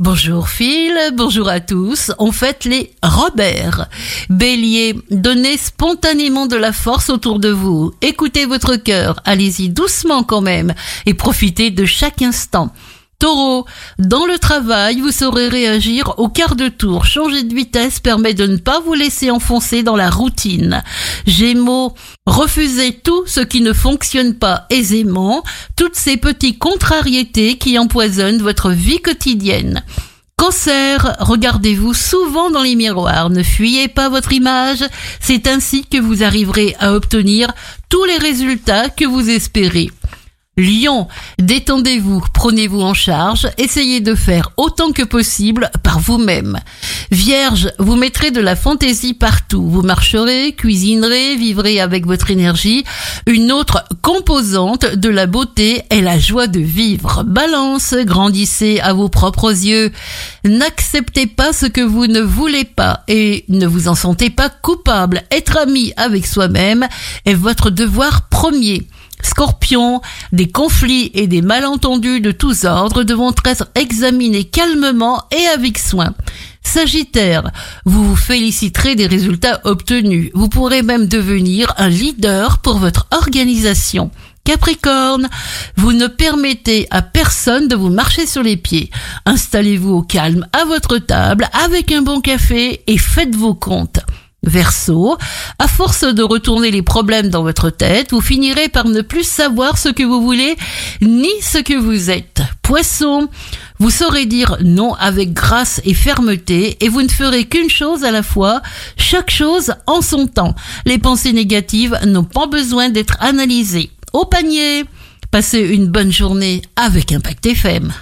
Bonjour Phil, bonjour à tous. On fête les Robert. Bélier, donnez spontanément de la force autour de vous. Écoutez votre cœur, allez-y doucement quand même et profitez de chaque instant. Taureau, dans le travail, vous saurez réagir au quart de tour. Changer de vitesse permet de ne pas vous laisser enfoncer dans la routine. Gémeaux, refusez tout ce qui ne fonctionne pas aisément, toutes ces petites contrariétés qui empoisonnent votre vie quotidienne. Cancer, regardez-vous souvent dans les miroirs, ne fuyez pas votre image, c'est ainsi que vous arriverez à obtenir tous les résultats que vous espérez. Lion, détendez-vous, prenez-vous en charge, essayez de faire autant que possible par vous-même. Vierge, vous mettrez de la fantaisie partout. Vous marcherez, cuisinerez, vivrez avec votre énergie. Une autre composante de la beauté est la joie de vivre. Balance, grandissez à vos propres yeux. N'acceptez pas ce que vous ne voulez pas et ne vous en sentez pas coupable. Être ami avec soi-même est votre devoir premier. Scorpion, des conflits et des malentendus de tous ordres devront être examinés calmement et avec soin. Sagittaire, vous vous féliciterez des résultats obtenus. Vous pourrez même devenir un leader pour votre organisation. Capricorne, vous ne permettez à personne de vous marcher sur les pieds. Installez-vous au calme à votre table avec un bon café et faites vos comptes. Verseau, à force de retourner les problèmes dans votre tête, vous finirez par ne plus savoir ce que vous voulez ni ce que vous êtes. Poisson, vous saurez dire non avec grâce et fermeté et vous ne ferez qu'une chose à la fois, chaque chose en son temps. Les pensées négatives n'ont pas besoin d'être analysées. Au panier, passez une bonne journée avec Impact FM.